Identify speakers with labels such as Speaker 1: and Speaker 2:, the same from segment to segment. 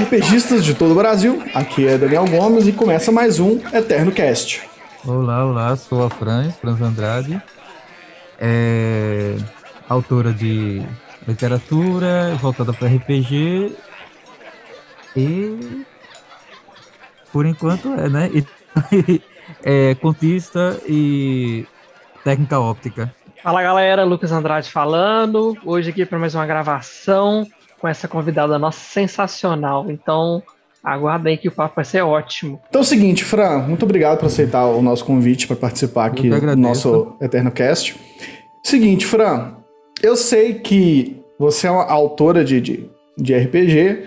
Speaker 1: RPGistas de todo o Brasil. Aqui é Daniel Gomes e começa mais um Eterno Cast.
Speaker 2: Olá, olá, sou a Franz, Franz Andrade, é, autora de literatura voltada para RPG e por enquanto é, né? E, é, contista e técnica óptica.
Speaker 3: Fala galera, Lucas Andrade falando. Hoje aqui para mais uma gravação com essa convidada nossa sensacional. Então, aguardem que o papo vai ser ótimo.
Speaker 1: Então é o seguinte, Fran, muito obrigado por aceitar o nosso convite para participar aqui do nosso Eterno Cast. Seguinte, Fran, eu sei que você é uma autora de, de, de RPG,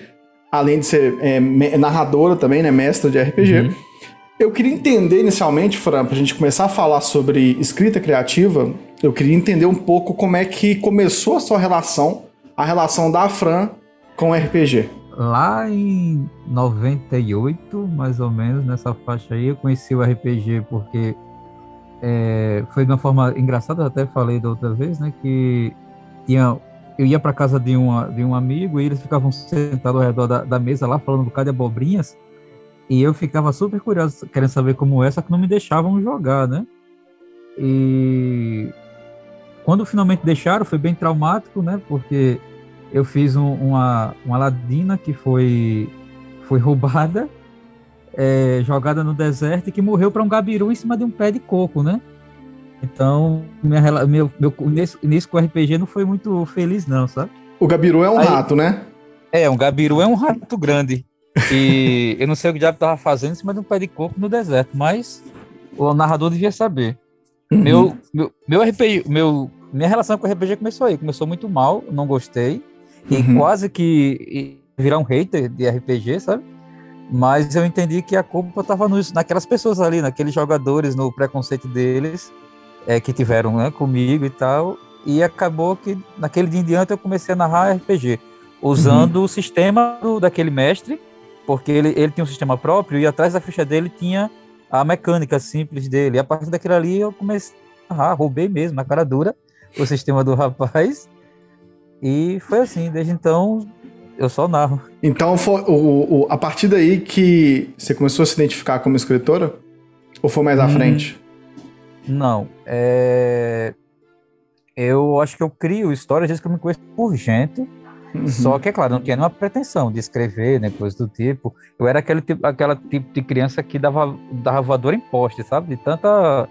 Speaker 1: além de ser é, narradora também, né, mestra de RPG. Uhum. Eu queria entender inicialmente, Fran, para a gente começar a falar sobre escrita criativa, eu queria entender um pouco como é que começou a sua relação a relação da Fran com o RPG?
Speaker 2: Lá em 98, mais ou menos, nessa faixa aí, eu conheci o RPG porque é, foi de uma forma engraçada, até falei da outra vez, né, que tinha, eu ia para casa de, uma, de um amigo e eles ficavam sentados ao redor da, da mesa lá, falando um bocado de abobrinhas, e eu ficava super curioso, querendo saber como é, só que não me deixavam jogar, né? E quando finalmente deixaram, foi bem traumático, né? Porque eu fiz um, uma, uma ladina que foi, foi roubada, é, jogada no deserto e que morreu para um gabiru em cima de um pé de coco, né? Então, minha, meu, meu, nesse, nesse com o RPG não foi muito feliz, não, sabe?
Speaker 1: O gabiru é um Aí, rato, né?
Speaker 2: É, um gabiru é um rato grande. E eu não sei o que o diabo estava fazendo em cima de um pé de coco no deserto, mas o narrador devia saber. Uhum. Meu, meu, meu RPG, meu, minha relação com o RPG começou aí. Começou muito mal, não gostei. E uhum. quase que virar um hater de RPG, sabe? Mas eu entendi que a culpa estava naquelas pessoas ali, naqueles jogadores, no preconceito deles, é, que tiveram né, comigo e tal. E acabou que, naquele dia em diante, eu comecei a narrar RPG, usando uhum. o sistema do, daquele mestre, porque ele, ele tinha um sistema próprio e atrás da ficha dele tinha a mecânica simples dele. E a partir daquilo ali eu comecei a narrar, roubei mesmo, na cara dura, o sistema do rapaz. E foi assim, desde então eu só narro.
Speaker 1: Então foi o, o, a partir daí que você começou a se identificar como escritora? Ou foi mais à hum, frente?
Speaker 2: Não. É... Eu acho que eu crio histórias desde que eu me conheço por gente. Uhum. Só que, é claro, não tinha nenhuma pretensão de escrever, né, coisa do tipo. Eu era aquele tipo, aquela tipo de criança que dava, dava voador em poste, sabe? De tanta,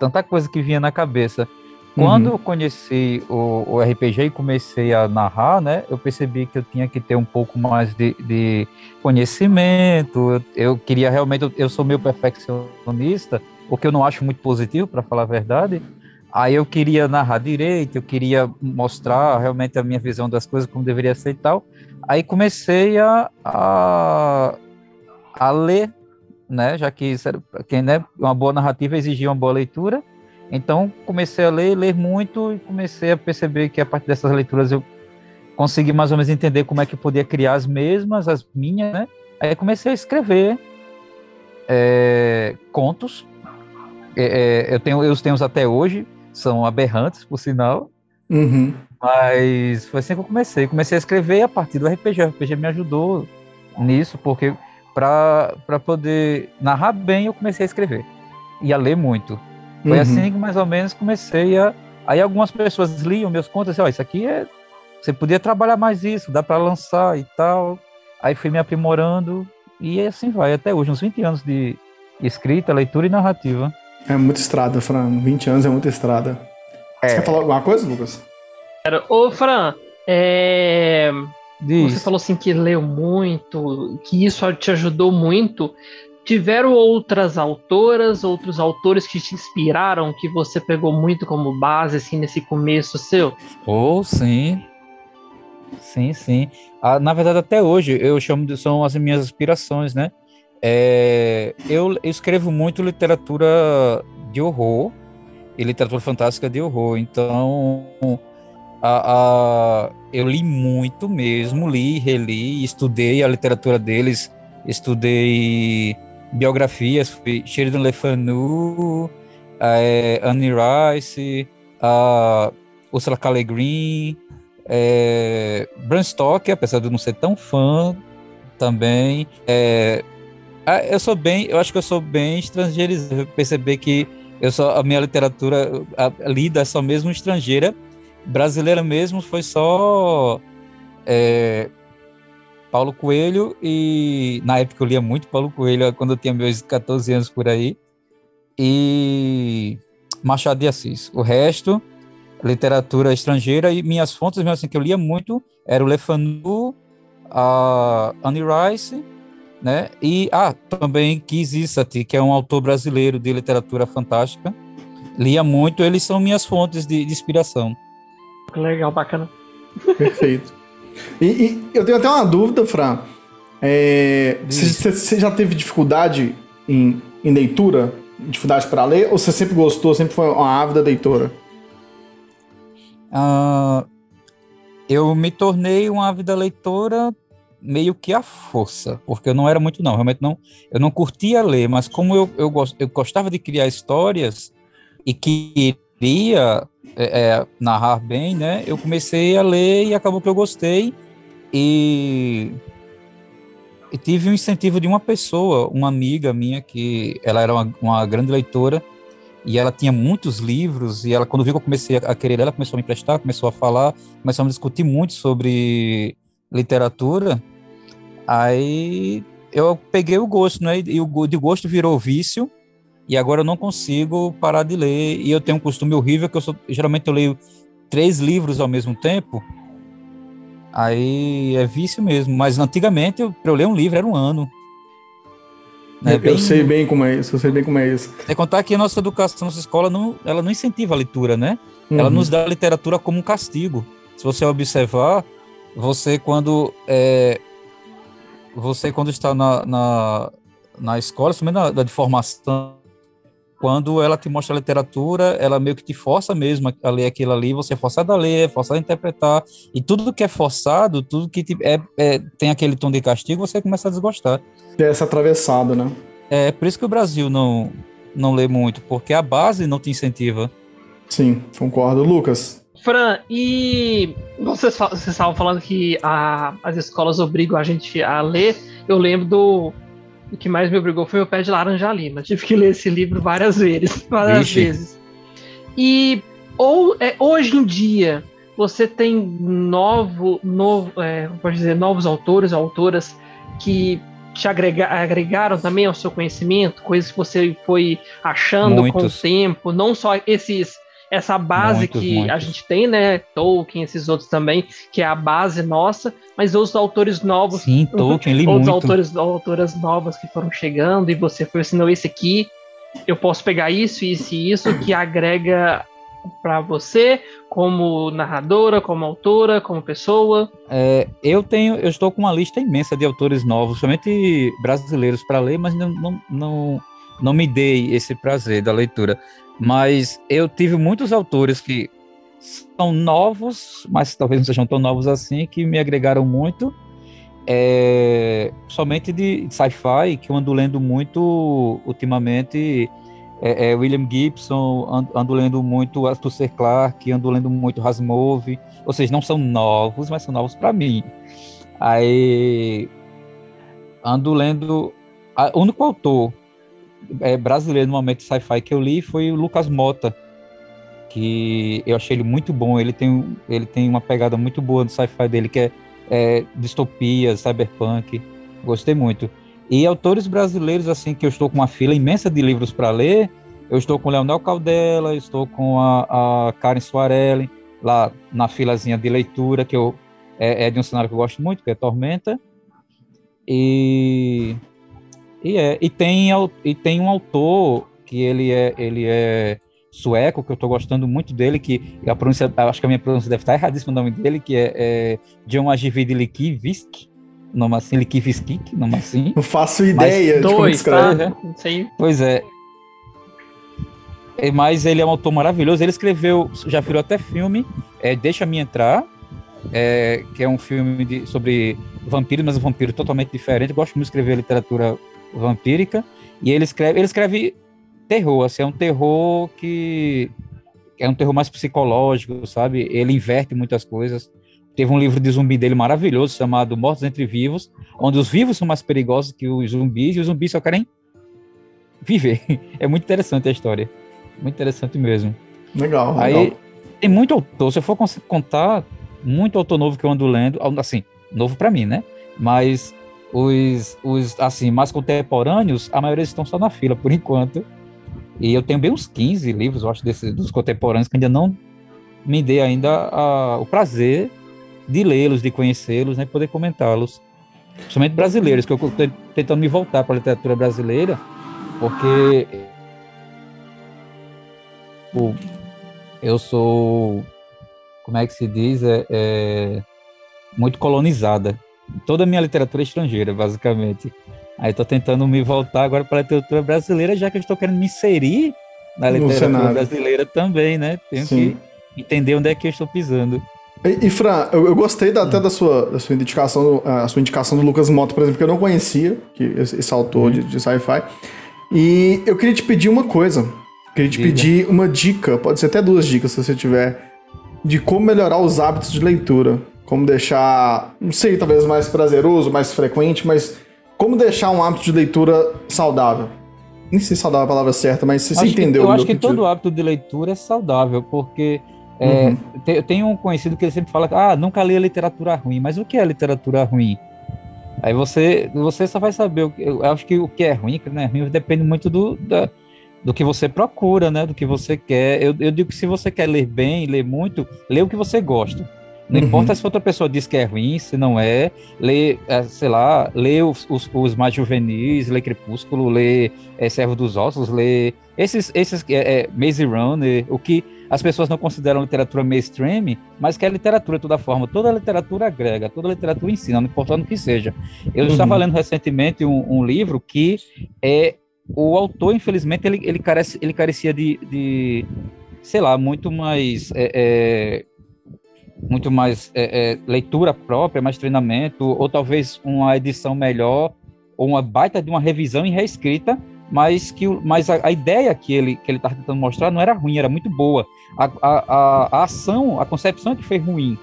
Speaker 2: tanta coisa que vinha na cabeça. Quando uhum. eu conheci o, o, RPG e comecei a narrar, né, eu percebi que eu tinha que ter um pouco mais de, de conhecimento. Eu, eu, queria realmente, eu, eu sou meio perfeccionista, o que eu não acho muito positivo, para falar a verdade. Aí eu queria narrar direito, eu queria mostrar realmente a minha visão das coisas como deveria ser e tal. Aí comecei a, a, a ler, né, já que quem, né, uma boa narrativa exigia uma boa leitura. Então comecei a ler, ler muito e comecei a perceber que a partir dessas leituras eu consegui mais ou menos entender como é que eu podia criar as mesmas, as minhas, né? Aí comecei a escrever é, contos. É, eu tenho, eu tenho até hoje são aberrantes, por sinal.
Speaker 1: Uhum.
Speaker 2: Mas foi assim que eu comecei. Comecei a escrever a partir do RPG. O RPG me ajudou nisso, porque para poder narrar bem, eu comecei a escrever e a ler muito. Foi uhum. assim que mais ou menos comecei a. Aí algumas pessoas liam meus contos e assim, ó, isso aqui é. Você podia trabalhar mais isso, dá para lançar e tal. Aí fui me aprimorando e assim vai, até hoje, uns 20 anos de escrita, leitura e narrativa.
Speaker 1: É muita estrada, Fran. 20 anos é muita estrada. É. Você quer falar alguma coisa, Lucas?
Speaker 3: Ô, Fran, é... você falou assim que leu muito, que isso te ajudou muito. Tiveram outras autoras, outros autores que te inspiraram, que você pegou muito como base, assim, nesse começo seu?
Speaker 2: Oh, sim. Sim, sim. Ah, na verdade, até hoje, eu chamo de, são as minhas inspirações, né? É, eu escrevo muito literatura de horror e literatura fantástica de horror, então a, a, eu li muito mesmo, li, reli, estudei a literatura deles, estudei biografias, Sheridan Le Fanu, é, Annie Rice, a Ursula K. Guin, É, Bram Stoker, apesar de eu não ser tão fã também, é, eu sou bem, eu acho que eu sou bem estrangeirizado, perceber que eu só a minha literatura a, a, lida é só mesmo estrangeira, brasileira mesmo foi só é, Paulo Coelho e na época eu lia muito Paulo Coelho quando eu tinha meus 14 anos por aí e Machado de Assis. O resto literatura estrangeira e minhas fontes, mesmo assim, que eu lia muito, era o Le Fanu, a Annie Rice, né? E, ah, também Keith Issati, que é um autor brasileiro de literatura fantástica. Lia muito, eles são minhas fontes de, de inspiração.
Speaker 3: Legal, bacana.
Speaker 1: Perfeito. E, e, eu tenho até uma dúvida, Fran. É, você já teve dificuldade em, em leitura? Dificuldade para ler? Ou você sempre gostou, sempre foi uma ávida leitora?
Speaker 2: Uh, eu me tornei uma ávida leitora meio que à força, porque eu não era muito não, realmente não, eu não curtia ler, mas como eu, eu, eu gostava de criar histórias e queria é, é, narrar bem, né, eu comecei a ler e acabou que eu gostei e, e tive um incentivo de uma pessoa, uma amiga minha, que ela era uma, uma grande leitora, e ela tinha muitos livros, e ela, quando viu que eu comecei a querer ela começou a me emprestar, começou a falar, começamos a discutir muito sobre literatura, aí eu peguei o gosto, né, e o de gosto virou vício, e agora eu não consigo parar de ler, e eu tenho um costume horrível, que eu sou, geralmente eu leio três livros ao mesmo tempo, aí é vício mesmo, mas antigamente, para eu ler um livro era um ano,
Speaker 1: né? Eu sei bem como é isso, eu sei bem como é isso.
Speaker 2: É contar que a nossa educação, nossa escola, não, ela não incentiva a leitura, né? Uhum. Ela nos dá a literatura como um castigo. Se você observar, você quando é, você quando está na, na, na escola, principalmente na, na de formação, quando ela te mostra a literatura, ela meio que te força mesmo a ler aquilo ali, você é forçado a ler, é forçado a interpretar, e tudo que é forçado, tudo que te, é, é, tem aquele tom de castigo, você começa a desgostar.
Speaker 1: É essa atravessada, né?
Speaker 2: É por isso que o Brasil não, não lê muito, porque a base não te incentiva.
Speaker 1: Sim, concordo. Lucas?
Speaker 3: Fran, e vocês, vocês estavam falando que a, as escolas obrigam a gente a ler. Eu lembro do o que mais me obrigou foi o Pé de Laranja Lima. Tive que ler esse livro várias vezes. Várias Ixi. vezes. E ou, é, hoje em dia você tem novo, novo é, pode dizer, novos autores, autoras que te agrega, agregaram também ao seu conhecimento, coisas que você foi achando Muitos. com o tempo, não só esses essa base muitos, que muitos. a gente tem, né? Tolkien, esses outros também, que é a base nossa, mas outros autores novos.
Speaker 2: Sim, Tolkien, li
Speaker 3: outros
Speaker 2: muito.
Speaker 3: autores, autoras novas que foram chegando e você foi assim, não, esse aqui, eu posso pegar isso, isso e isso, que agrega para você, como narradora, como autora, como pessoa?
Speaker 2: É, eu tenho, eu estou com uma lista imensa de autores novos, somente brasileiros para ler, mas não, não, não, não me dei esse prazer da leitura. Mas eu tive muitos autores que são novos, mas talvez não sejam tão novos assim, que me agregaram muito. É, somente de sci-fi, que eu ando lendo muito ultimamente. É, é William Gibson, ando, lendo muito Arthur C. Clarke, ando lendo muito Asimov. Ou seja, não são novos, mas são novos para mim. Aí ando lendo. O único autor é, brasileiro no momento sci-fi que eu li foi o Lucas Mota, que eu achei ele muito bom. Ele tem, ele tem uma pegada muito boa do sci-fi dele, que é, é distopia, cyberpunk. Gostei muito. E autores brasileiros, assim, que eu estou com uma fila imensa de livros para ler, eu estou com Leonel Caldela, estou com a, a Karen Soarelli, lá na filazinha de leitura, que eu, é, é de um cenário que eu gosto muito, que é Tormenta. E e, é, e, tem, e tem um autor que ele é, ele é sueco, que eu estou gostando muito dele, que a pronúncia, acho que a minha pronúncia deve estar erradíssima o nome dele, que é, é John Ajivide Likivisk, nome assim, Likiviskik, nome assim.
Speaker 1: Não faço ideia Mas, de como escreve. Tá?
Speaker 2: Né? Pois é. é. Mas ele é um autor maravilhoso, ele escreveu, já virou até filme, é, Deixa-me Entrar, é, que é um filme de, sobre vampiros, mas um vampiro totalmente diferente. Eu gosto muito de escrever literatura vampírica, e ele escreve, ele escreve terror, assim, é um terror que é um terror mais psicológico, sabe? Ele inverte muitas coisas. teve um livro de zumbi dele maravilhoso chamado Mortos Entre Vivos, onde os vivos são mais perigosos que os zumbis e os zumbis só querem viver. É muito interessante a história. Muito interessante mesmo.
Speaker 1: Legal.
Speaker 2: Aí
Speaker 1: legal.
Speaker 2: tem muito autor. Se eu for contar, muito autor novo que eu ando lendo, assim, novo para mim, né? Mas os, os, assim, mais contemporâneos, a maioria estão só na fila, por enquanto. E eu tenho bem uns 15 livros, eu acho, desse, dos contemporâneos, que ainda não me dei ainda a, o prazer de lê-los, de conhecê-los, né, poder comentá-los. Principalmente brasileiros, que eu estou tentando me voltar para a literatura brasileira, porque eu sou, como é que se diz, é, é muito colonizada. Toda a minha literatura é estrangeira, basicamente. Aí estou tentando me voltar agora para a literatura brasileira, já que eu estou querendo me inserir na literatura brasileira também, né? Tenho Sim. que entender onde é que eu estou pisando.
Speaker 1: E, e Fran, eu, eu gostei da, até da sua, da sua indicação, a sua indicação do Lucas Mota, por exemplo, que eu não conhecia, que esse, esse autor de, de sci-fi. E eu queria te pedir uma coisa. Queria te Diga. pedir uma dica, pode ser até duas dicas se você tiver, de como melhorar os hábitos de leitura. Como deixar, não sei, talvez mais prazeroso, mais frequente, mas como deixar um hábito de leitura saudável. Nem sei se saudável é a palavra certa, mas você, entendeu.
Speaker 2: Que, eu acho que todo hábito de leitura é saudável, porque é, uhum. tem, tem um conhecido que ele sempre fala, ah, nunca li literatura ruim, mas o que é literatura ruim? Aí você, você só vai saber, eu acho que o que é ruim, o que não é ruim, depende muito do, da, do que você procura, né? Do que você quer. Eu, eu digo que se você quer ler bem, ler muito, lê o que você gosta. Não uhum. importa se outra pessoa diz que é ruim, se não é, lê, é, sei lá, lê os, os, os, mais juvenis, lê Crepúsculo, lê é, Servo dos Ossos, lê esses, esses é, é, Maze Runner, o que as pessoas não consideram literatura mainstream, mas que é literatura de toda forma. Toda literatura agrega, toda literatura ensina, não importa o que seja. Eu uhum. estava lendo recentemente um, um livro que é o autor, infelizmente, ele, ele, carece, ele carecia de, de sei lá, muito mais. É, é, muito mais é, é, leitura própria, mais treinamento, ou talvez uma edição melhor, ou uma baita de uma revisão e reescrita, mas que mas a, a ideia que ele que ele estava tentando mostrar não era ruim, era muito boa. A, a, a, ação, a concepção é que foi ruim.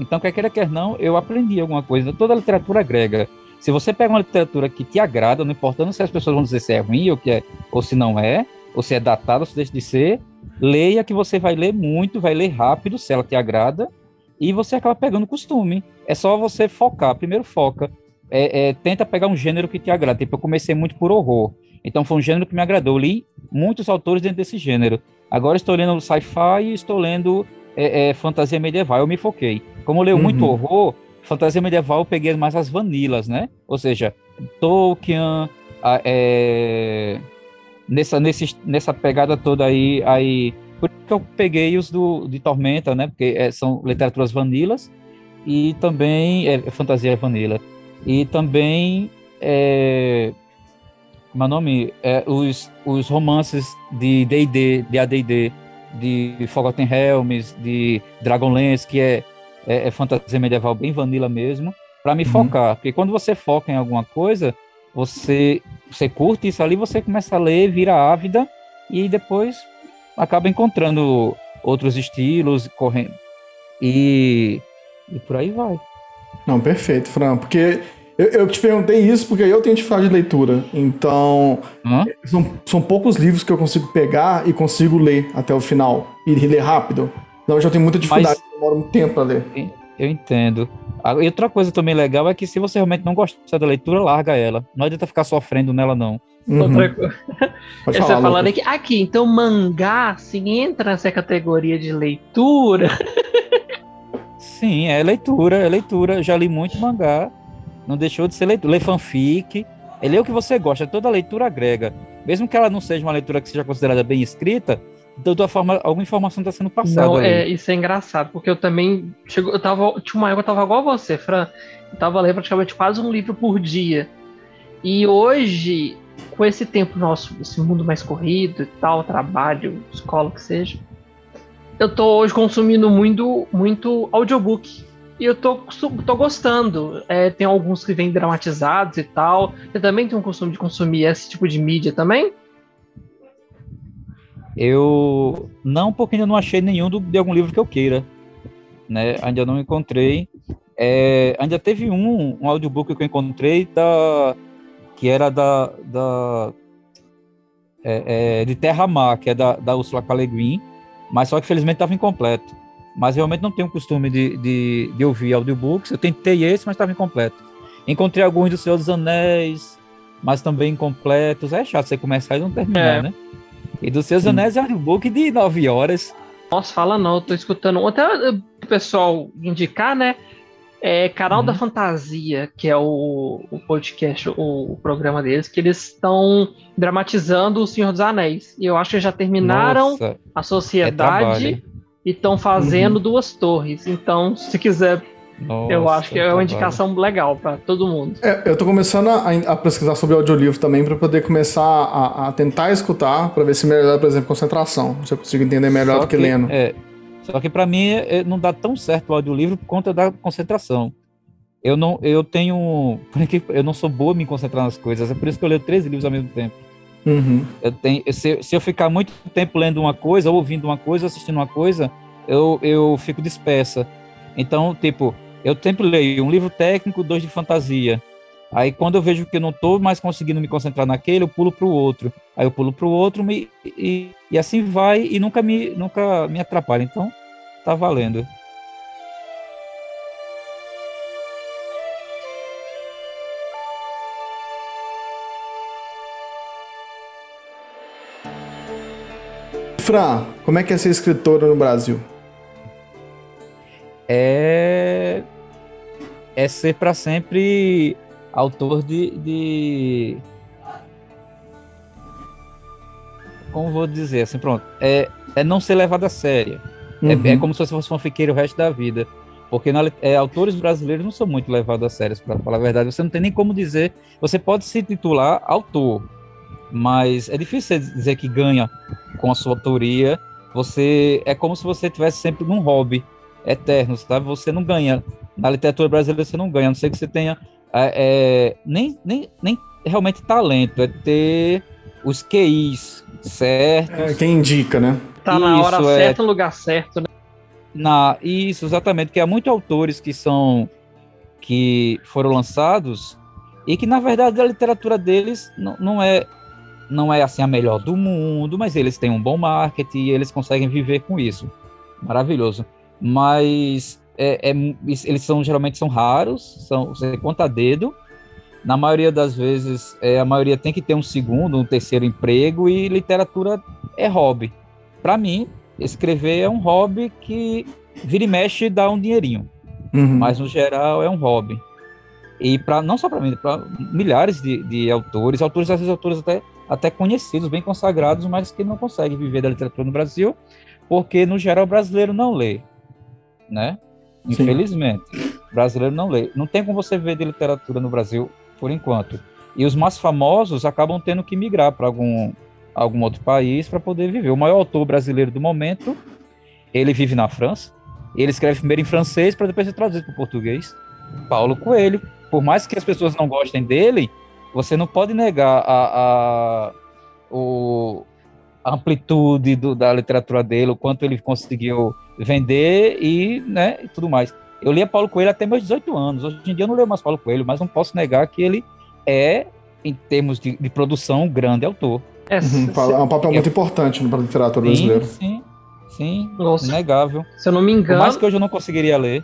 Speaker 2: Então, quer queira, quer não, eu aprendi alguma coisa. Toda a literatura grega se você pega uma literatura que te agrada, não importando se as pessoas vão dizer se é ruim ou, que é, ou se não é, ou se é datado ou se deixa de ser, leia que você vai ler muito, vai ler rápido, se ela te agrada, e você acaba pegando costume. É só você focar. Primeiro foca. É, é, tenta pegar um gênero que te agrada. Tipo, eu comecei muito por horror. Então foi um gênero que me agradou. Eu li muitos autores dentro desse gênero. Agora estou lendo sci-fi e estou lendo é, é, fantasia medieval. Eu me foquei. Como eu leio uhum. muito horror, fantasia medieval eu peguei mais as vanilas, né? Ou seja, Tolkien, a, é, nessa, nesse, nessa pegada toda aí, aí por que eu peguei os do, de Tormenta, né? Porque é, são literaturas vanilas e também é, fantasia vanilla. E também é, como é nome? É, os, os romances de D&D, de AD&D, de Forgotten Realms, de Dragonlance, que é é, é fantasia medieval bem vanilla mesmo, para me uhum. focar. Porque quando você foca em alguma coisa, você, você curte isso ali, você começa a ler, vira ávida e depois acaba encontrando outros estilos, correndo. E, e por aí vai.
Speaker 1: Não, perfeito, Fran. Porque eu, eu, te perguntei isso porque eu tenho dificuldade de leitura. Então, são, são poucos livros que eu consigo pegar e consigo ler até o final. E ler rápido. Não, eu já tenho muita dificuldade. Mas demora um tempo pra ler.
Speaker 2: Eu entendo. E outra coisa também legal é que se você realmente não gosta da leitura, larga ela. Não adianta ficar sofrendo nela, não.
Speaker 3: Uhum. Outra coisa. Você falar, falando aqui, aqui, então mangá, se entra nessa categoria de leitura.
Speaker 2: Sim, é leitura, é leitura. já li muito mangá. Não deixou de ser leitura. Lê fanfic. É ler o que você gosta. Toda leitura agrega. Mesmo que ela não seja uma leitura que seja considerada bem escrita, de toda forma, alguma informação está sendo passada. Não,
Speaker 3: é, isso é engraçado, porque eu também. Chego, eu tava, tinha uma época eu tava igual a você, Fran. Eu tava lendo praticamente quase um livro por dia. E hoje, com esse tempo nosso, esse mundo mais corrido e tal, trabalho, escola, que seja, eu tô hoje consumindo muito, muito audiobook. E eu tô, tô gostando. É, tem alguns que vêm dramatizados e tal. Você também tem um costume de consumir esse tipo de mídia também?
Speaker 2: Eu não, porque ainda não achei nenhum do, de algum livro que eu queira. né? Ainda não encontrei. É, ainda teve um, um audiobook que eu encontrei da, que era da, da é, é, de Terra Mar, que é da, da Ursula K. Le Guin, mas só que felizmente estava incompleto. Mas realmente não tenho costume de, de, de ouvir audiobooks. Eu tentei esse, mas estava incompleto. Encontrei alguns do Senhor dos Anéis, mas também incompletos. É chato você começar e não terminar, é. né? E do dos Anéis é um audiobook de nove horas.
Speaker 3: Nossa, fala não, eu tô escutando. Até o pessoal indicar, né? É Canal uhum. da Fantasia, que é o, o podcast, o, o, programa deles, que eles estão dramatizando O Senhor dos Anéis. E eu acho que já terminaram Nossa, a Sociedade é e estão fazendo uhum. duas torres. Então, se quiser nossa, eu acho que é uma indicação legal para todo mundo.
Speaker 1: É, eu tô começando a, a, pesquisar sobre audiolivro também para poder começar a, a tentar escutar, para ver se melhora, por exemplo, concentração. Se eu consigo entender melhor Só do que, que lendo.
Speaker 2: É, só que para mim é, não dá tão certo o audiolivro por conta da concentração. Eu não, eu tenho, eu não sou boa em me concentrar nas coisas. É por isso que eu leio três livros ao mesmo tempo. Uhum. Eu tenho, se, se, eu ficar muito tempo lendo uma coisa, ou ouvindo uma coisa, assistindo uma coisa, eu, eu fico dispersa. Então, tipo, eu sempre leio um livro técnico, dois de fantasia. Aí quando eu vejo que eu não estou mais conseguindo me concentrar naquele, eu pulo para o outro. Aí eu pulo para o outro me, e, e assim vai e nunca me, nunca me atrapalha. Então, tá valendo.
Speaker 1: Fran, como é que é ser escritora no Brasil?
Speaker 2: É é ser para sempre autor de, de, como vou dizer assim, pronto, é, é não ser levado a sério. É, uhum. É, é, como se você fosse fanfiqueiro o resto da vida. Porque na, é, autores brasileiros não são muito levados a sério, para falar a verdade. Você não tem nem como dizer. Você pode se titular autor, mas é difícil dizer que ganha com a sua autoria. Você é como se você tivesse sempre num hobby eterno, sabe? Você não ganha na literatura brasileira, você não ganha, a não ser que você tenha é, é, nem, nem, nem realmente talento, é ter os QIs certos. É,
Speaker 1: quem indica, né?
Speaker 3: Tá na hora é, certa, no lugar certo, né?
Speaker 2: Na, isso, exatamente, que há muitos autores que são que foram lançados e que na verdade a literatura deles não, não é não é assim a melhor do mundo, mas eles têm um bom marketing e eles conseguem viver com isso. Maravilhoso. Mas é, é, eles são geralmente são raros, são você conta a dedo. Na maioria das vezes, é, a maioria tem que ter um segundo, um terceiro emprego e literatura é hobby. Para mim, escrever é um hobby que vira e mexe e dá um dinheirinho, uhum. mas no geral é um hobby. E para não só para mim, para milhares de, de, autores, autores às vezes autores até até conhecidos, bem consagrados, mas que não conseguem viver da literatura no Brasil, porque no geral o brasileiro não lê, né? Infelizmente. O brasileiro não lê. Não tem como você ver de literatura no Brasil por enquanto. E os mais famosos acabam tendo que migrar para algum, algum outro país para poder viver. O maior autor brasileiro do momento, ele vive na França. Ele escreve primeiro em francês para depois ser traduzido para português. Paulo Coelho. Por mais que as pessoas não gostem dele, você não pode negar a, a, o, a amplitude do, da literatura dele, o quanto ele conseguiu vender e, né, e tudo mais. Eu lia Paulo Coelho até meus 18 anos. Hoje em dia eu não leio mais Paulo Coelho, mas não posso negar que ele é, em termos de, de produção, um grande autor.
Speaker 1: É, uhum, é um papel muito importante para a literatura sim, brasileira.
Speaker 2: Sim, sim, Nossa. inegável.
Speaker 3: Se eu não me engano... Por
Speaker 2: mais que hoje eu não conseguiria ler.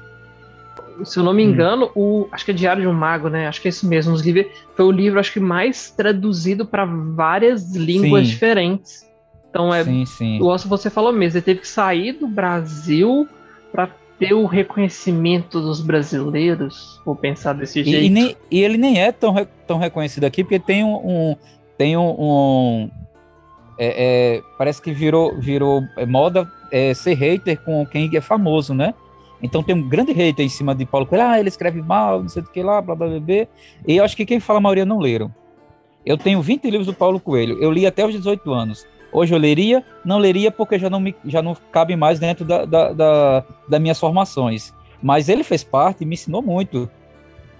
Speaker 3: Se eu não me hum. engano, hum. o acho que é Diário de um Mago, né? Acho que é isso mesmo. Os livros, foi o livro, acho que mais traduzido para várias línguas sim. diferentes. Então é. Sim, sim. O você falou mesmo, ele teve que sair do Brasil para ter o reconhecimento dos brasileiros, vou pensar desse jeito.
Speaker 2: E, nem, e ele nem é tão, tão reconhecido aqui, porque tem um. um tem um. um é, é, parece que virou, virou moda é, ser hater com quem é famoso, né? Então tem um grande hater em cima de Paulo Coelho. Ah, ele escreve mal, não sei o que lá, blá blá blá. blá. E eu acho que quem fala a maioria não leram. Eu tenho 20 livros do Paulo Coelho. Eu li até os 18 anos. Hoje eu leria, não leria porque já não, me, já não cabe mais dentro da, da, da, das minhas formações. Mas ele fez parte e me ensinou muito.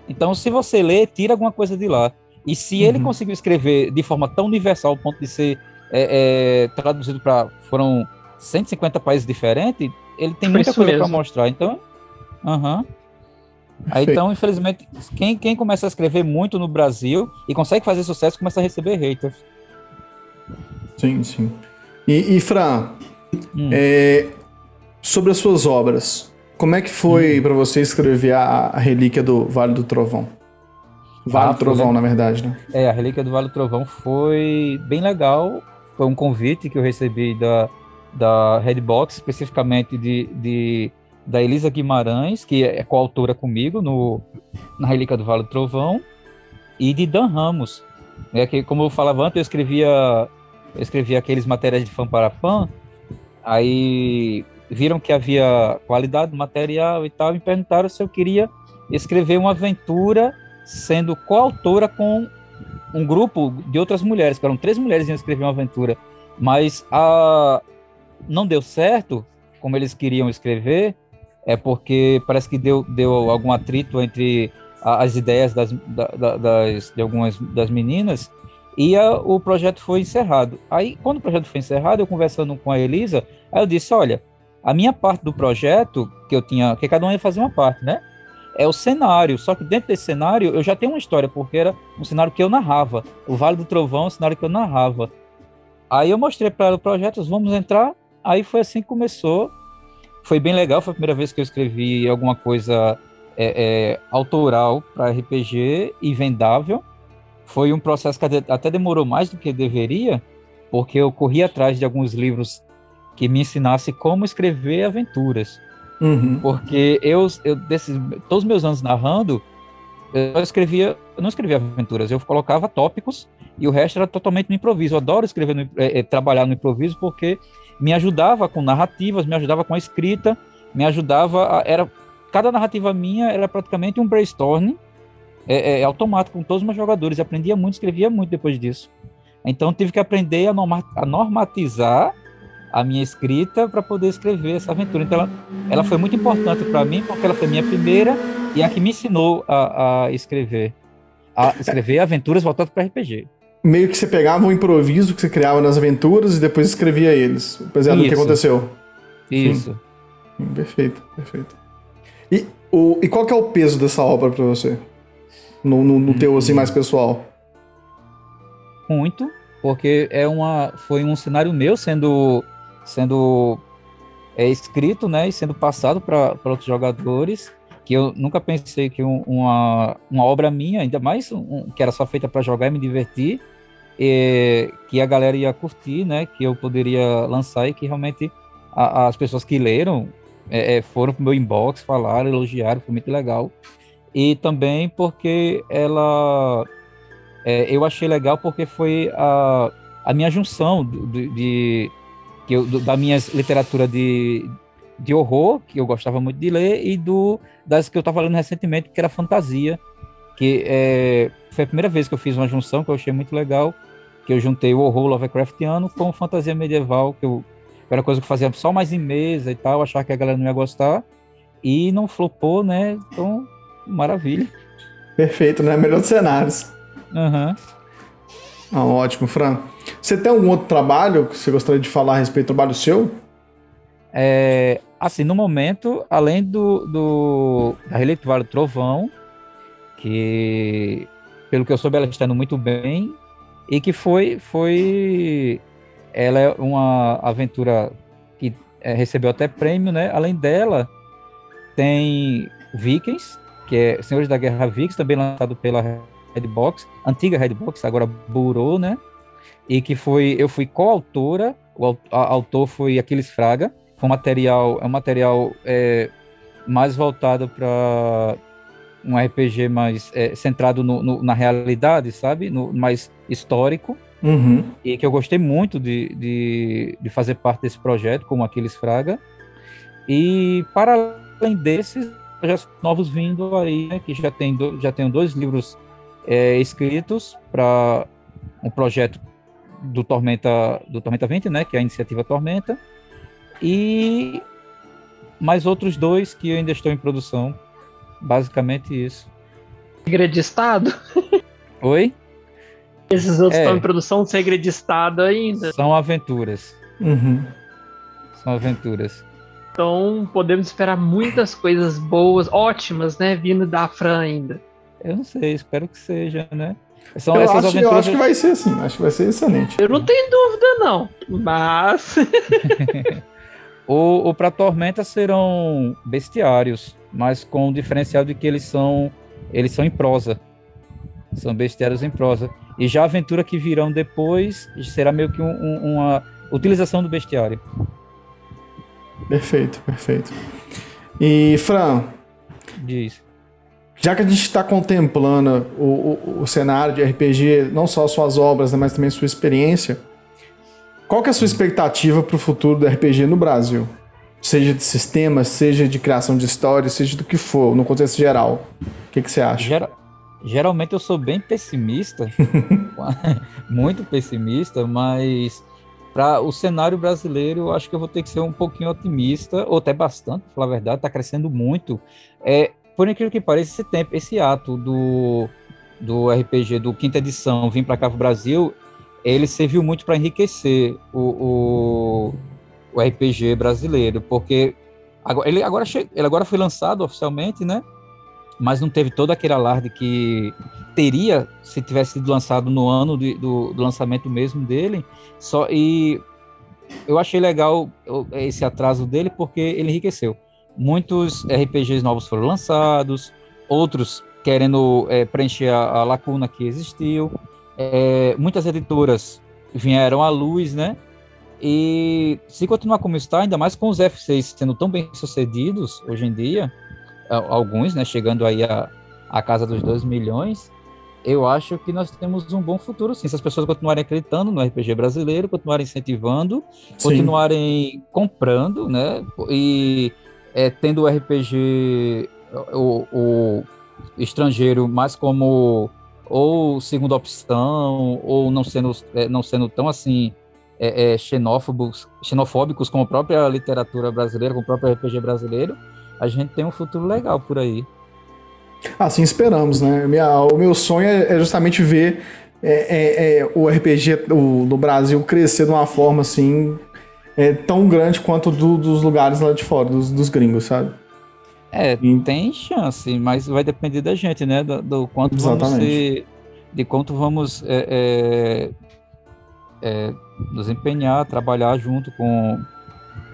Speaker 2: Então, se você ler, tira alguma coisa de lá. E se uhum. ele conseguiu escrever de forma tão universal, ao ponto de ser é, é, traduzido para. foram 150 países diferentes, ele tem muita coisa para mostrar. Então. Uhum. Aí, então, infelizmente, quem, quem começa a escrever muito no Brasil e consegue fazer sucesso começa a receber haters.
Speaker 1: Sim, sim. E, e Fran, hum. é, sobre as suas obras, como é que foi hum. para você escrever a, a, Relíquia do Vale do Trovão? Vale ah, do Trovão, foi, na verdade, né?
Speaker 2: É, a Relíquia do Vale do Trovão foi bem legal. Foi um convite que eu recebi da, da Redbox, especificamente de, de da Elisa Guimarães, que é coautora comigo no, na Relíquia do Vale do Trovão, e de Dan Ramos, né, que, como eu falava antes, eu escrevia, eu escrevia aqueles materiais de fã para fã, aí viram que havia qualidade do material e tal, e me perguntaram se eu queria escrever uma aventura sendo coautora com um grupo de outras mulheres, que eram três mulheres iam escrever uma aventura, mas a, não deu certo, como eles queriam escrever, é porque parece que deu, deu algum atrito entre as ideias das, da, das, de algumas das meninas e a, o projeto foi encerrado. Aí, quando o projeto foi encerrado, eu conversando com a Elisa, aí eu disse, olha, a minha parte do projeto, que eu tinha, que cada um ia fazer uma parte, né? É o cenário, só que dentro desse cenário eu já tenho uma história, porque era um cenário que eu narrava. O Vale do Trovão é um cenário que eu narrava. Aí eu mostrei para ela o projeto, vamos entrar. Aí foi assim que começou foi bem legal, foi a primeira vez que eu escrevi alguma coisa é, é, autoral para RPG e vendável. Foi um processo que até demorou mais do que deveria, porque eu corri atrás de alguns livros que me ensinassem como escrever aventuras. Uhum. Porque eu, eu, desses todos os meus anos narrando, eu escrevia, eu não escrevia aventuras, eu colocava tópicos e o resto era totalmente no improviso. Eu adoro escrever, no, é, é trabalhar no improviso porque me ajudava com narrativas, me ajudava com a escrita, me ajudava. A, era cada narrativa minha era praticamente um brainstorming é, é, automático com todos os meus jogadores. Aprendia muito, escrevia muito depois disso. Então tive que aprender a, norma, a normatizar a minha escrita para poder escrever essa aventura. Então ela, ela foi muito importante para mim porque ela foi minha primeira e a que me ensinou a, a escrever, a escrever aventuras voltadas para RPG
Speaker 1: meio que você pegava um improviso que você criava nas aventuras e depois escrevia eles, baseado no que aconteceu.
Speaker 2: Isso.
Speaker 1: Sim. Perfeito, perfeito. E, o, e qual que é o peso dessa obra para você? No, no, no teu, assim, mais pessoal?
Speaker 2: Muito, porque é uma, foi um cenário meu sendo, sendo é, escrito, né, e sendo passado para outros jogadores, que eu nunca pensei que um, uma, uma obra minha, ainda mais um, que era só feita para jogar e me divertir, e, que a galera ia curtir, né? Que eu poderia lançar e que realmente a, as pessoas que leram é, é foram pro meu inbox, falaram, elogiaram, foi muito legal. E também porque ela. É, eu achei legal porque foi a, a minha junção de, eu, da minha literatura de, de horror, que eu gostava muito de ler, e do das que eu estava lendo recentemente, que era fantasia, que é, foi a primeira vez que eu fiz uma junção que eu achei muito legal, que eu juntei o horror Lovecraftiano com fantasia medieval, que eu era coisa que eu fazia só mais em mesa e tal, achava que a galera não ia gostar, e não flopou, né? Então, maravilha.
Speaker 1: Perfeito, né? Melhor dos cenários.
Speaker 2: Aham.
Speaker 1: Uhum. Ah, ótimo, Fran. Você tem algum outro trabalho que você gostaria de falar a respeito do trabalho seu?
Speaker 2: É, assim, no momento, além do, do da Relíquia do Trovão, que, pelo que eu soube, ela está indo muito bem, e que foi, foi ela é uma aventura que é, recebeu até prêmio, né? Além dela, tem Vikings, que é Senhores da Guerra Vikings, também lançado pela Redbox, antiga Redbox, agora Burou, né? E que foi, eu fui coautora, o autor foi Aquiles Fraga, foi um material, é um material é, mais voltado para um RPG mais é, centrado no, no, na realidade, sabe? No, mais histórico.
Speaker 1: Uhum.
Speaker 2: E que eu gostei muito de, de, de, fazer parte desse projeto, como Aquiles Fraga. E para além desses, projetos novos vindo aí, né, que já, tem do, já tenho dois livros é, escritos para um projeto do Tormenta, do Tormenta 20, né, que é a iniciativa Tormenta, e mais outros dois que eu ainda estou em produção. Basicamente isso.
Speaker 3: Segredo de Estado?
Speaker 2: Oi?
Speaker 3: Esses outros é, estão em produção segredo de Estado ainda?
Speaker 2: São aventuras.
Speaker 1: Uhum.
Speaker 2: São aventuras.
Speaker 3: Então podemos esperar muitas coisas boas, ótimas, né, vindo da Fran ainda.
Speaker 2: Eu não sei, espero que seja, né?
Speaker 1: São eu, acho, eu acho que vai ser assim, acho que vai ser excelente.
Speaker 3: Eu não tenho dúvida, não, mas.
Speaker 2: o, o para Tormenta serão bestiários, mas com o diferencial de que eles são eles são em prosa. São bestiários em prosa. E já a aventura que virão depois será meio que um, um, uma utilização do bestiário.
Speaker 1: Perfeito, perfeito. E, Fran.
Speaker 2: Diz.
Speaker 1: Já que a gente está contemplando o, o, o, cenário de RPG, não só suas obras, né, mas também sua experiência, qual que é a sua expectativa para o futuro do RPG no Brasil? Seja de sistemas, seja de criação de histórias, seja do que for, no contexto geral. O que, que você acha?
Speaker 2: Geral, geralmente eu sou bem pessimista, muito pessimista, mas para o cenário brasileiro, eu acho que eu vou ter que ser um pouquinho otimista, ou até bastante, para falar a verdade, está crescendo muito. É, por incrível que pareça, esse tempo, esse ato do, do RPG, do quinta edição, vir para cá para o Brasil, ele serviu muito para enriquecer o, o, o, RPG brasileiro, porque agora, ele, agora ele agora foi lançado oficialmente, né? Mas não teve todo aquele alarde que teria se tivesse sido lançado no ano de, do, do lançamento mesmo dele. Só e eu achei legal esse atraso dele porque ele enriqueceu. Muitos RPGs novos foram lançados, outros querendo é, preencher a, a, lacuna que existiu. É, muitas editoras vieram à luz, né? E se continuar como está, ainda mais com os F6 sendo tão bem sucedidos hoje em dia, alguns, né, chegando aí a, a casa dos 2 milhões, eu acho que nós temos um bom futuro, sim. Se as pessoas continuarem acreditando no RPG brasileiro, continuarem incentivando, sim. continuarem comprando, né? E é, tendo o RPG, o, o, estrangeiro mais como ou segunda opção, ou não sendo, é, não sendo tão assim é, é, xenófobos, xenofóbicos como a própria literatura brasileira, como o próprio RPG brasileiro, a gente tem um futuro legal por aí.
Speaker 1: Assim esperamos, né? Minha, o meu sonho é, é justamente ver é, é, é, o RPG o, no Brasil crescer de uma forma assim é, tão grande quanto do, dos lugares lá de fora, dos, dos gringos, sabe?
Speaker 2: É, e... tem chance, mas vai depender da gente, né? Do, do quanto Exatamente. vamos ser, de quanto vamos nos empenhar, trabalhar junto com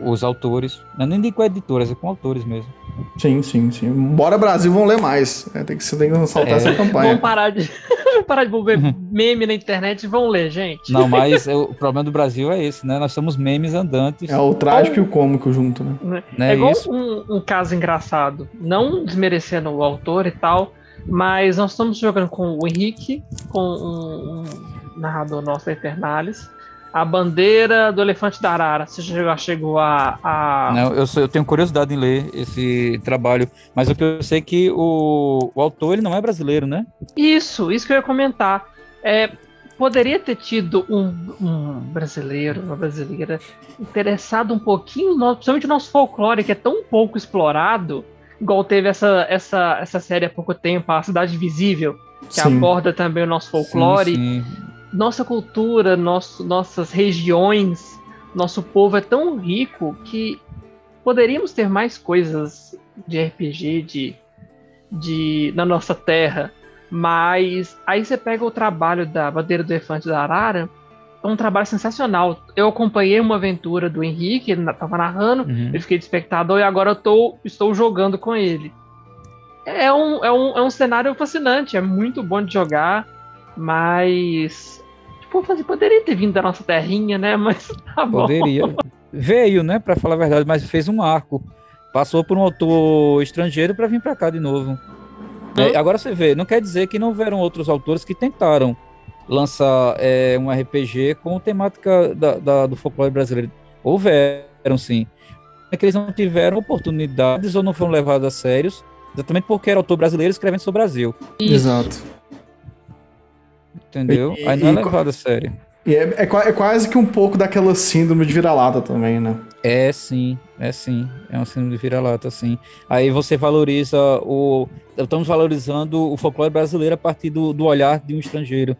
Speaker 2: os autores, não é nem com editoras, é com autores mesmo.
Speaker 1: Sim, sim, sim. Bora Brasil, vão ler mais. É, tem que, tem que saltar é. essa campanha.
Speaker 3: Vão parar de, parar de ver meme na internet e vão ler, gente.
Speaker 2: Não, mas o problema do Brasil é esse, né? Nós somos memes andantes.
Speaker 1: É o trágico e o cômico junto, né?
Speaker 3: né? É, é igual um, um, caso engraçado. Não desmerecendo o autor e tal, mas nós estamos jogando com o Henrique, com um, um narrador nosso da Eternalis a bandeira do elefante da arara. Você já chegou a. a...
Speaker 2: Não, eu, sou, eu tenho curiosidade em ler esse trabalho, mas o que eu sei é que o, o autor ele não é brasileiro, né?
Speaker 3: Isso, isso que eu ia comentar. É, poderia ter tido um, um, brasileiro, uma brasileira interessado um pouquinho, no, principalmente no nosso folclore, que é tão pouco explorado, igual teve essa, essa, essa série há pouco tempo, A Cidade Invisível, que sim. aborda também o nosso folclore. Sim, sim nossa cultura, nosso, nossas regiões, nosso povo é tão rico que poderíamos ter mais coisas de RPG de, de, na nossa terra. Mas aí você pega o trabalho da Bandeira do Elefante da Arara, é um trabalho sensacional. Eu acompanhei uma aventura do Henrique, ele estava narrando, uhum. eu fiquei de espectador e agora eu tô, estou jogando com ele. É um, é, um, é um cenário fascinante, é muito bom de jogar. Mas. Tipo, assim, poderia ter vindo da nossa terrinha, né? Mas tá bom. Poderia.
Speaker 2: Veio, né? Pra falar a verdade, mas fez um arco. Passou por um autor estrangeiro para vir para cá de novo. É, agora você vê, não quer dizer que não houveram outros autores que tentaram lançar é, um RPG com temática da, da, do folclore brasileiro. Houveram, sim. É que eles não tiveram oportunidades ou não foram levados a sérios, exatamente porque era autor brasileiro escrevendo sobre o Brasil.
Speaker 1: Exato.
Speaker 2: Entendeu? E, Aí não é levado a sério.
Speaker 1: E é, é, é, quase que um pouco daquela síndrome de vira-lata também, né?
Speaker 2: É sim, é sim. É uma síndrome de vira-lata, sim. Aí você valoriza o. Estamos valorizando o folclore brasileiro a partir do, do olhar de um estrangeiro.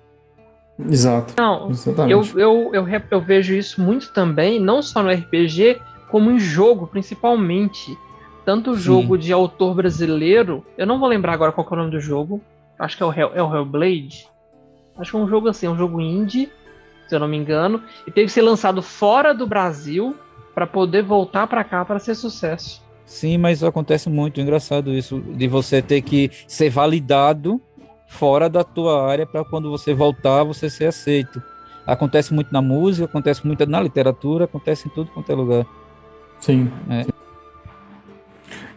Speaker 1: Exato.
Speaker 3: Não, Exatamente. Eu, eu, eu, eu vejo isso muito também, não só no RPG, como em jogo, principalmente. Tanto o jogo de autor brasileiro, eu não vou lembrar agora qual é o nome do jogo. Acho que é o, Hell, é o Hellblade. Acho que é um jogo assim, um jogo indie, se eu não me engano, e teve que ser lançado fora do Brasil para poder voltar para cá para ser sucesso.
Speaker 2: Sim, mas acontece muito, engraçado isso, de você ter que ser validado fora da tua área para quando você voltar você ser aceito. Acontece muito na música, acontece muito na literatura, acontece em tudo quanto é lugar.
Speaker 1: Sim. É.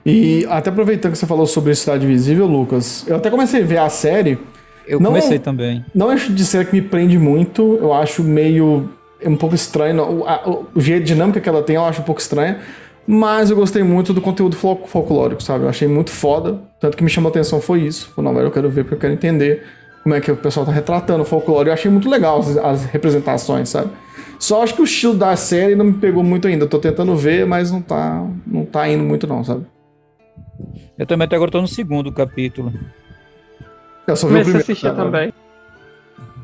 Speaker 1: E até aproveitando que você falou sobre Cidade Visível, Lucas, eu até comecei a ver a série.
Speaker 2: Eu não, comecei também.
Speaker 1: Não acho de ser que me prende muito, eu acho meio um pouco estranho. O, a, o jeito dinâmica que ela tem eu acho um pouco estranha. Mas eu gostei muito do conteúdo fol folclórico, sabe? Eu achei muito foda. Tanto que me chamou a atenção foi isso. Falei, não, velho, eu quero ver porque eu quero entender como é que o pessoal tá retratando o folclore. Eu achei muito legal as, as, representações, sabe? Só acho que o estilo da série não me pegou muito ainda. Eu tô tentando ver, mas não tá, não tá indo muito não, sabe?
Speaker 2: Eu também até agora tô no segundo capítulo.
Speaker 3: Eu só vi o primeiro. a assistir também.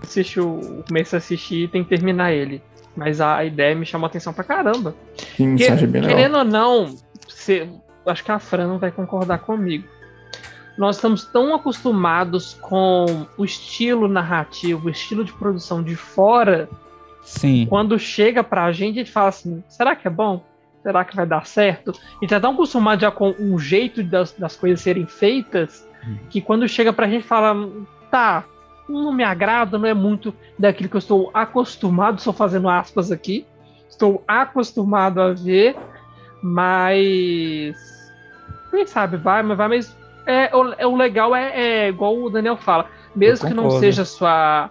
Speaker 3: Assiste o, começo a assistir e tem que terminar ele. Mas a ideia me chamou a atenção pra caramba.
Speaker 1: Sim, que, bem
Speaker 3: legal. Querendo ou não, você, acho que a Fran não vai concordar comigo. Nós estamos tão acostumados com o estilo narrativo, o estilo de produção de fora.
Speaker 2: Sim.
Speaker 3: Quando chega pra gente, a gente fala assim: será que é bom? Será que vai dar certo? E tá tão acostumado já com um jeito das, das coisas serem feitas. Que quando chega pra gente fala: tá, não me agrada, não é muito daquilo que eu estou acostumado, estou fazendo aspas aqui, estou acostumado a ver, mas quem sabe vai, mas vai, mas é, o, é, o legal é, é igual o Daniel fala, mesmo que não seja sua,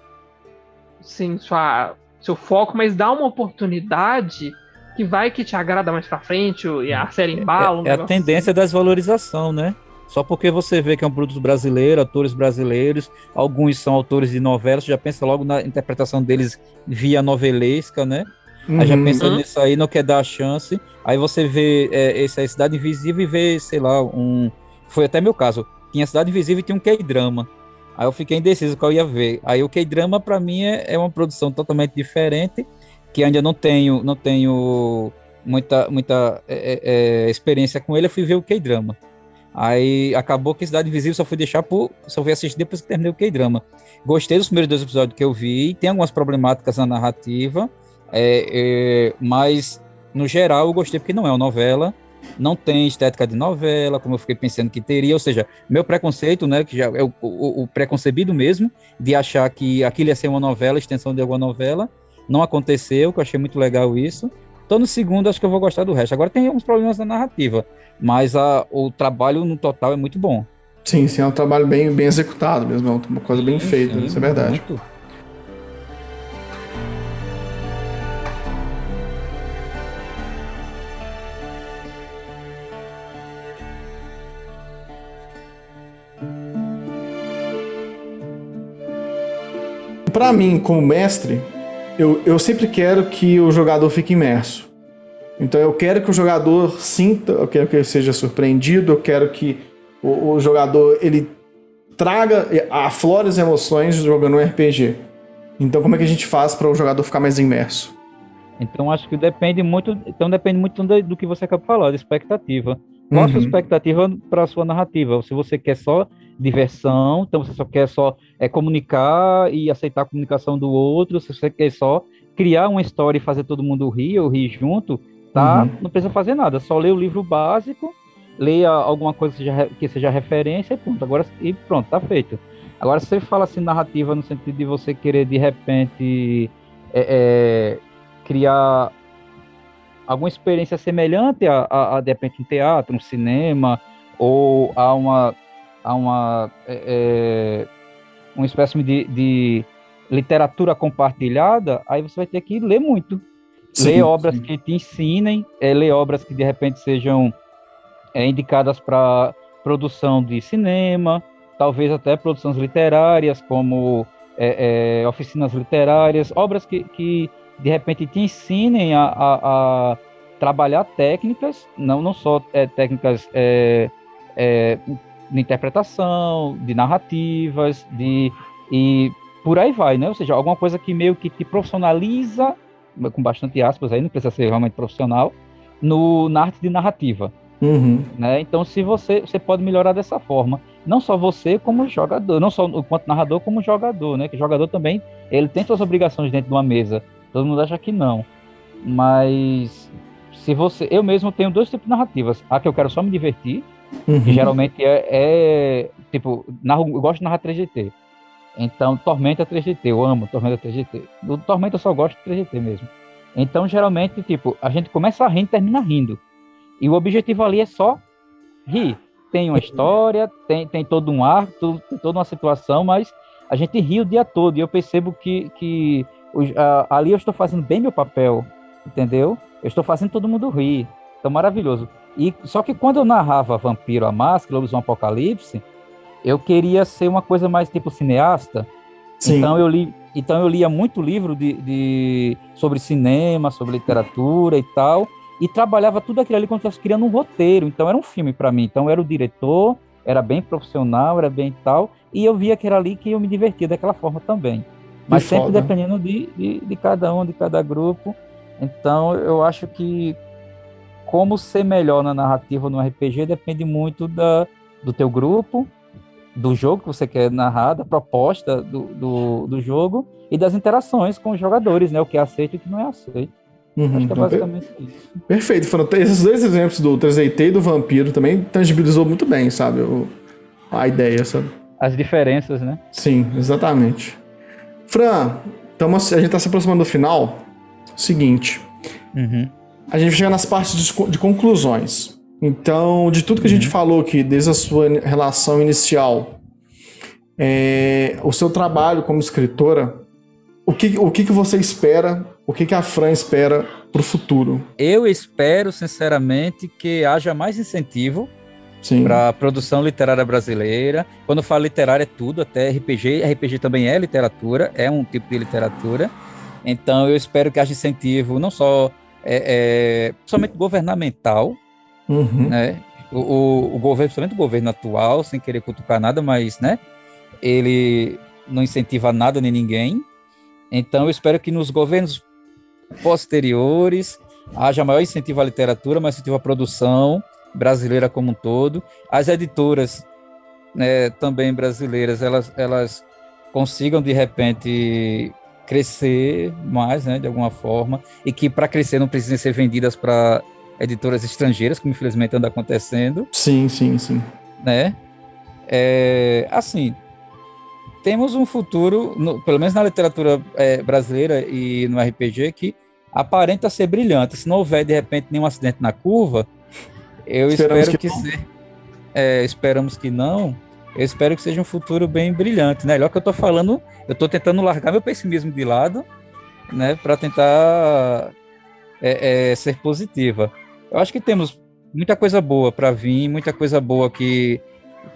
Speaker 3: sim, sua, seu foco, mas dá uma oportunidade que vai que te agrada mais pra frente e a série embala.
Speaker 2: Um é, é a tendência assim. da desvalorização, né? Só porque você vê que é um produto brasileiro, atores brasileiros, alguns são autores de novelas, você já pensa logo na interpretação deles via novelesca, né? Uhum. Aí já uhum. pensa uhum. nisso aí, não quer dar a chance. Aí você vê é, essa Cidade Invisível e vê, sei lá, um. Foi até meu caso. Tinha Cidade Invisível e tinha um K-drama. Aí eu fiquei indeciso qual ia ver. Aí o K-drama, para mim, é, é, uma produção totalmente diferente, que ainda não tenho, não tenho muita, muita é, é, é experiência com ele. Eu fui ver o K-drama. Aí acabou que Cidade Invisível só fui deixar por. Só fui assistir depois que terminei o K-Drama. Gostei dos primeiros dois episódios que eu vi, tem algumas problemáticas na narrativa, é, é, mas no geral eu gostei porque não é uma novela, não tem estética de novela, como eu fiquei pensando que teria, ou seja, meu preconceito, né, que já é o, o, o preconcebido mesmo, de achar que aquilo ia ser uma novela, extensão de alguma novela, não aconteceu, que eu achei muito legal isso. Tô no segundo, acho que eu vou gostar do resto. Agora tem alguns problemas na narrativa, mas a, o trabalho no total é muito bom.
Speaker 1: Sim, sim, é um trabalho bem, bem executado mesmo, é uma coisa bem sim, feita, sim, isso é verdade. Muito. Para mim, como mestre, eu, eu sempre quero que o jogador fique imerso. Então eu quero que o jogador sinta, eu quero que ele seja surpreendido, eu quero que o, o jogador ele traga, aflore as emoções jogando um RPG. Então como é que a gente faz para o jogador ficar mais imerso?
Speaker 2: Então acho que depende muito, então depende muito do, do que você acabou de falar, da expectativa. Qual a sua uhum. expectativa para a sua narrativa? Se você quer só diversão, então você só quer só é, comunicar e aceitar a comunicação do outro, se você quer só criar uma história e fazer todo mundo rir ou rir junto, tá? Uhum. Não precisa fazer nada, só ler o livro básico, leia alguma coisa que seja, que seja referência e pronto. Agora e pronto, tá feito. Agora se você fala assim narrativa no sentido de você querer de repente é, é, criar alguma experiência semelhante a, a, a, de repente um teatro, um cinema ou a uma a uma é, é, uma espécie de, de literatura compartilhada, aí você vai ter que ler muito. Sim, ler obras sim. que te ensinem, é, ler obras que de repente sejam é, indicadas para produção de cinema, talvez até produções literárias, como é, é, oficinas literárias, obras que, que de repente te ensinem a, a, a trabalhar técnicas, não, não só é, técnicas é, é, de interpretação, de narrativas, de e por aí vai, né? Ou seja, alguma coisa que meio que te profissionaliza, com bastante aspas aí, não precisa ser realmente profissional, no, na arte de narrativa.
Speaker 1: Uhum.
Speaker 2: Né? Então, se você, você pode melhorar dessa forma, não só você como jogador, não só quanto narrador como jogador, né? Que jogador também ele tem suas obrigações dentro de uma mesa. Todo mundo acha que não, mas se você, eu mesmo tenho dois tipos de narrativas. A que eu quero só me divertir, uhum. geralmente é, é tipo, narro, eu gosto de narrar 3GT. Então, Tormenta 3GT, eu amo Tormenta 3GT. Do Tormenta eu só gosto de 3GT mesmo. Então, geralmente, tipo, a gente começa rir e termina rindo. E o objetivo ali é só rir. Tem uma história, tem, tem todo um arco, tem toda uma situação, mas a gente ri o dia todo. E eu percebo que, que ali eu estou fazendo bem meu papel, entendeu? Eu estou fazendo todo mundo rir. Então, maravilhoso. E só que quando eu narrava Vampiro a Máscara, Lobisomem Apocalipse, eu queria ser uma coisa mais tipo cineasta. Sim. Então eu li, então eu lia muito livro de, de sobre cinema, sobre literatura e tal e trabalhava tudo aquilo ali quando eu criando um roteiro. Então era um filme para mim. Então era o diretor, era bem profissional, era bem tal, e eu via que era ali que eu me divertia daquela forma também. Mas que sempre foda. dependendo de, de, de, cada um, de cada grupo. Então eu acho que como ser melhor na narrativa no RPG depende muito da, do teu grupo, do jogo que você quer narrar, da proposta do, do, do jogo e das interações com os jogadores, né? O que é aceito e o que não é aceito. Uhum, Acho que é basicamente per... isso.
Speaker 1: Perfeito. Foram esses dois exemplos do 3DT e do Vampiro também tangibilizou muito bem, sabe? O, a ideia, sabe?
Speaker 2: As diferenças, né?
Speaker 1: Sim, exatamente. Fran, então a gente está se aproximando do final. Seguinte.
Speaker 2: Uhum.
Speaker 1: A gente chega nas partes de, de, conclusões. Então, de tudo que a gente uhum. falou aqui, desde a sua relação inicial, é, o seu trabalho como escritora, o que, o que, que você espera o que, que a Fran espera para o futuro?
Speaker 2: Eu espero, sinceramente, que haja mais incentivo para a produção literária brasileira. Quando eu falo literária, é tudo, até RPG. RPG também é literatura, é um tipo de literatura. Então, eu espero que haja incentivo, não só é, é, somente governamental,
Speaker 1: uhum.
Speaker 2: né? O, o, o, governo, principalmente o governo atual, sem querer cutucar nada, mas, né? Ele não incentiva nada nem ninguém. Então, eu espero que nos governos posteriores haja maior incentivo à literatura, mais incentivo à produção brasileira como um todo. As editoras né, também brasileiras, elas, elas consigam, de repente, crescer mais, né, de alguma forma, e que para crescer não precisem ser vendidas para editoras estrangeiras, como infelizmente anda acontecendo.
Speaker 1: Sim, sim, sim.
Speaker 2: Né? É, assim, temos um futuro, no, pelo menos na literatura é, brasileira e no RPG, que aparenta ser brilhante. Se não houver, de repente, nenhum acidente na curva, eu esperamos espero que, que se, é, esperamos que não. Eu espero que seja um futuro bem brilhante, né? Melhor que eu estou falando, eu estou tentando largar meu pessimismo de lado, né, para tentar é, é, ser positiva. Eu acho que temos muita coisa boa para vir, muita coisa boa que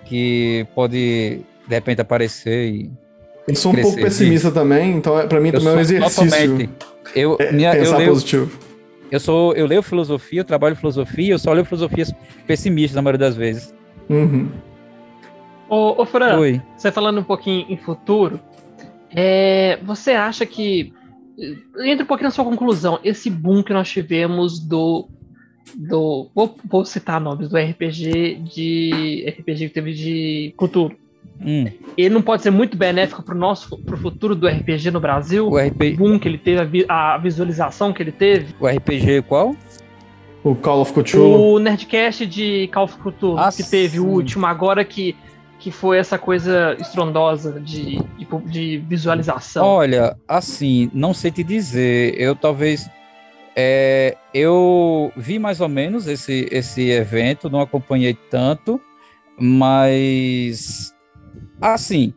Speaker 2: que pode de repente aparecer e.
Speaker 1: Eu sou um pouco pessimista e... também, então é, para mim eu também é um exercício.
Speaker 2: Eu, é, minha, eu leio, positivo. Eu sou, eu leio filosofia, eu trabalho filosofia, eu só leio filosofias pessimistas na maioria das vezes.
Speaker 1: Uhum.
Speaker 3: Ô, ô Fran, Oi. você falando um pouquinho em futuro, é, você acha que entra um pouquinho na sua conclusão, esse boom que nós tivemos do do vou, vou citar nomes do RPG de RPG que teve de Cthulhu.
Speaker 2: Hum.
Speaker 3: Ele não pode ser muito benéfico pro nosso pro futuro do RPG no Brasil?
Speaker 2: O RPG...
Speaker 3: boom que ele teve, a, vi, a, visualização que ele teve?
Speaker 2: O RPG qual?
Speaker 1: O Call of Cthulhu.
Speaker 3: O Nerdcast de Call of Cthulhu, ah, que teve sim. o último, agora que, que foi essa coisa estrondosa de, de, visualização.
Speaker 2: Olha, assim, não sei te dizer. Eu talvez. É, eu vi mais ou menos esse, esse evento, não acompanhei tanto, mas Assim,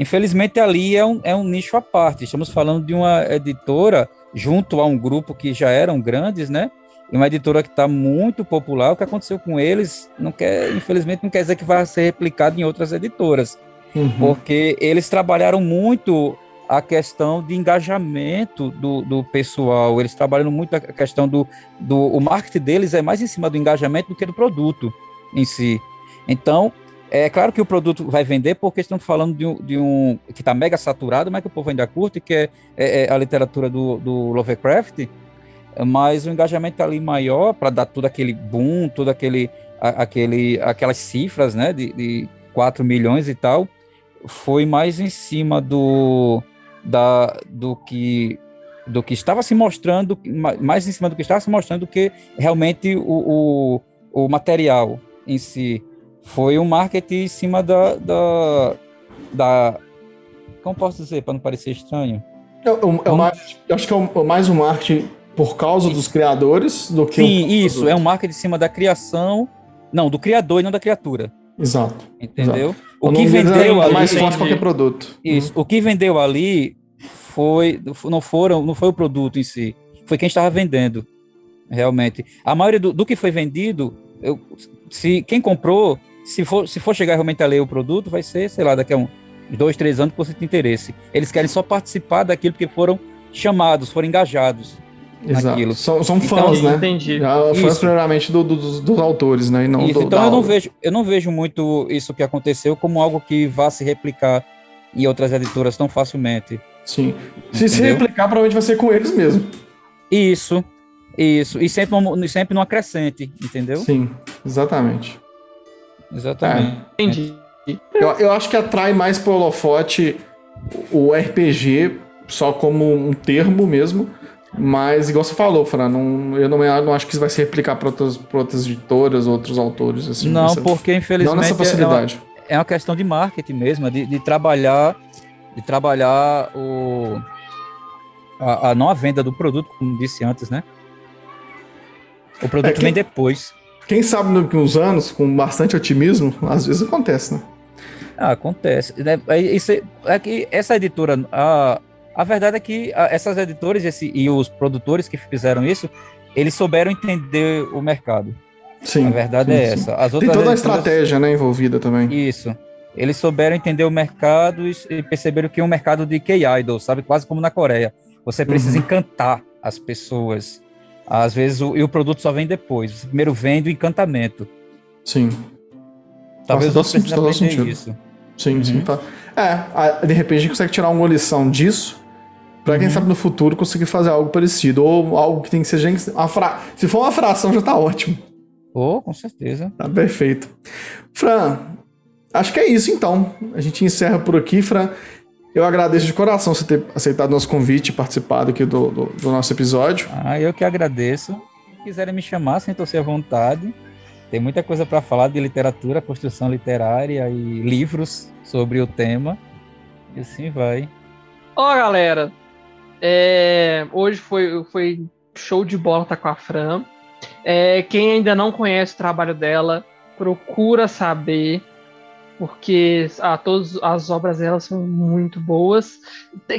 Speaker 2: infelizmente ali é um, é um nicho à parte. Estamos falando de uma editora junto a um grupo que já eram grandes, né? E uma editora que está muito popular. O que aconteceu com eles, não quer, infelizmente, não quer dizer que vai ser replicado em outras editoras, uhum. porque eles trabalharam muito a questão de engajamento do, do pessoal. Eles trabalham muito a questão do, do o marketing deles é mais em cima do engajamento do que do produto em si. Então, é claro que o produto vai vender porque estamos falando de um, de um que está mega saturado, mas que o povo ainda curte, que é, é, é a literatura do, do, Lovecraft. Mas o engajamento ali maior para dar todo aquele boom, todo aquele, aquele aquelas cifras, né, de, de 4 milhões e tal, foi mais em cima do da do que do que estava se mostrando, mais em cima do que estava se mostrando do que realmente o, o, o material em si. Foi um marketing em cima da, da, da como posso dizer, para não parecer estranho?
Speaker 1: É, é, é mais, acho que é mais um marketing por causa dos criadores do que.
Speaker 2: Sim, isso, é um marketing em cima da criação. Não, do criador e não da criatura.
Speaker 1: Exato.
Speaker 2: Entendeu?
Speaker 1: Exato. O, que vendeu é ali. mais forte qualquer produto.
Speaker 2: Isso. Uhum. O que vendeu ali foi. Não, foram, não foi o produto em si. Foi quem estava vendendo. Realmente. A maioria do, do que foi vendido, eu, se quem comprou, se for, se for chegar realmente a ler o produto, vai ser, sei lá, daqui a um, dois, três anos que você tem interesse. Eles querem só participar daquilo porque foram chamados, foram engajados.
Speaker 1: Exato. Naquilo. São, são então, fãs, então, né?
Speaker 3: Entendi.
Speaker 1: fãs primeiramente do, do, dos, dos, autores, né? E não
Speaker 2: do, então eu não, vejo, eu não vejo muito isso que aconteceu como algo que vá se replicar em outras editoras tão facilmente.
Speaker 1: Sim. Se se replicar, provavelmente vai ser com eles mesmo.
Speaker 2: Isso, isso. E sempre, sempre numa crescente, entendeu?
Speaker 1: Sim, exatamente.
Speaker 2: Exatamente.
Speaker 3: É. Entendi.
Speaker 1: Eu, eu acho que atrai mais pro holofote o RPG só como um termo mesmo. Mas, igual você falou, Fran, não, eu não, eu não acho que isso vai se replicar para outras, outras editoras, outros autores. Assim,
Speaker 2: não, nessa, porque infelizmente. Não
Speaker 1: nessa facilidade.
Speaker 2: É uma, é uma questão de marketing mesmo, de, de trabalhar, de trabalhar o, a, a não a venda do produto, como disse antes, né? O produto é, quem, vem depois.
Speaker 1: Quem sabe daqui uns anos, com bastante otimismo, às vezes acontece, né?
Speaker 2: Ah, acontece. É, é, isso, é que essa editora, a, a verdade é que essas editoras esse, e os produtores que fizeram isso, eles souberam entender o mercado.
Speaker 1: Sim.
Speaker 2: A verdade
Speaker 1: sim,
Speaker 2: é essa. As
Speaker 1: Tem toda a estratégia né, envolvida também.
Speaker 2: Isso. Eles souberam entender o mercado e perceberam que é um mercado de K-Idol, sabe? Quase como na Coreia. Você precisa uhum. encantar as pessoas. Às vezes, o, e o produto só vem depois. Você primeiro vende o encantamento.
Speaker 1: Sim.
Speaker 2: Talvez Nossa, você precise aprender isso.
Speaker 1: Sim, uhum. sim. Tá. É, de repente a gente consegue tirar uma lição disso Pra uhum. quem sabe no futuro conseguir fazer algo parecido. Ou algo que tem que ser. Fra... Se for uma fração, já tá ótimo.
Speaker 2: Oh, com certeza.
Speaker 1: Tá perfeito. Fran, acho que é isso então. A gente encerra por aqui, Fran. Eu agradeço de coração você ter aceitado nosso convite e participado aqui do, do, do, nosso episódio.
Speaker 2: Ah, eu que agradeço. Se quiserem me chamar, sintam-se à vontade. Tem muita coisa para falar de literatura, construção literária e livros sobre o tema. E assim vai.
Speaker 3: Ó, oh, galera, é, hoje foi, foi show de bola tá com a Fran. É, quem ainda não conhece o trabalho dela, procura saber, porque ah, todas as obras dela são muito boas.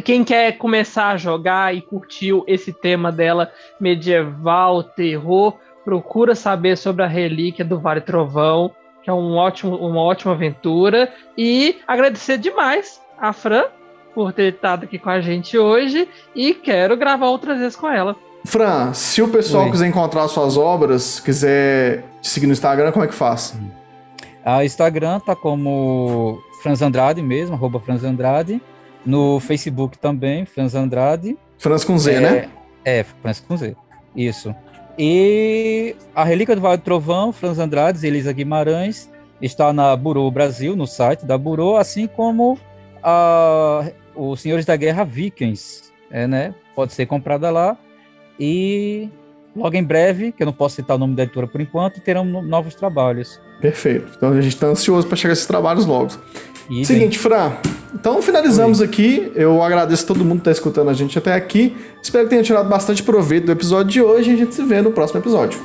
Speaker 3: Quem quer começar a jogar e curtiu esse tema dela, medieval, terror, procura saber sobre a relíquia do Vale Trovão, que é um ótimo, uma ótima aventura. E agradecer demais a Fran por ter estado aqui com a gente hoje e quero gravar outras vezes com ela.
Speaker 1: Fran, se o pessoal Oi. quiser encontrar suas obras, quiser te seguir no Instagram, como é que faz?
Speaker 2: A Instagram tá como Franz Andrade mesmo, arroba Franz Andrade. No Facebook também, Franz Andrade.
Speaker 1: Franz com Z,
Speaker 2: é,
Speaker 1: né?
Speaker 2: É, Franz com Z. Isso. E a Relíquia do Vale do Trovão, Franz Andrade, Elisa Guimarães, está na Burô Brasil, no site da Burô, assim como a, os Senhores da Guerra Vikings, é, né? Pode ser comprada lá e logo em breve, que eu não posso citar o nome da editora por enquanto, terão novos trabalhos.
Speaker 1: Perfeito. Então a gente está ansioso para chegar a esses trabalhos logo. E Seguinte, bem... Fran. Então finalizamos Oi. aqui. Eu agradeço a todo mundo que está escutando a gente até aqui. Espero que tenha tirado bastante proveito do episódio de hoje e a gente se vê no próximo episódio.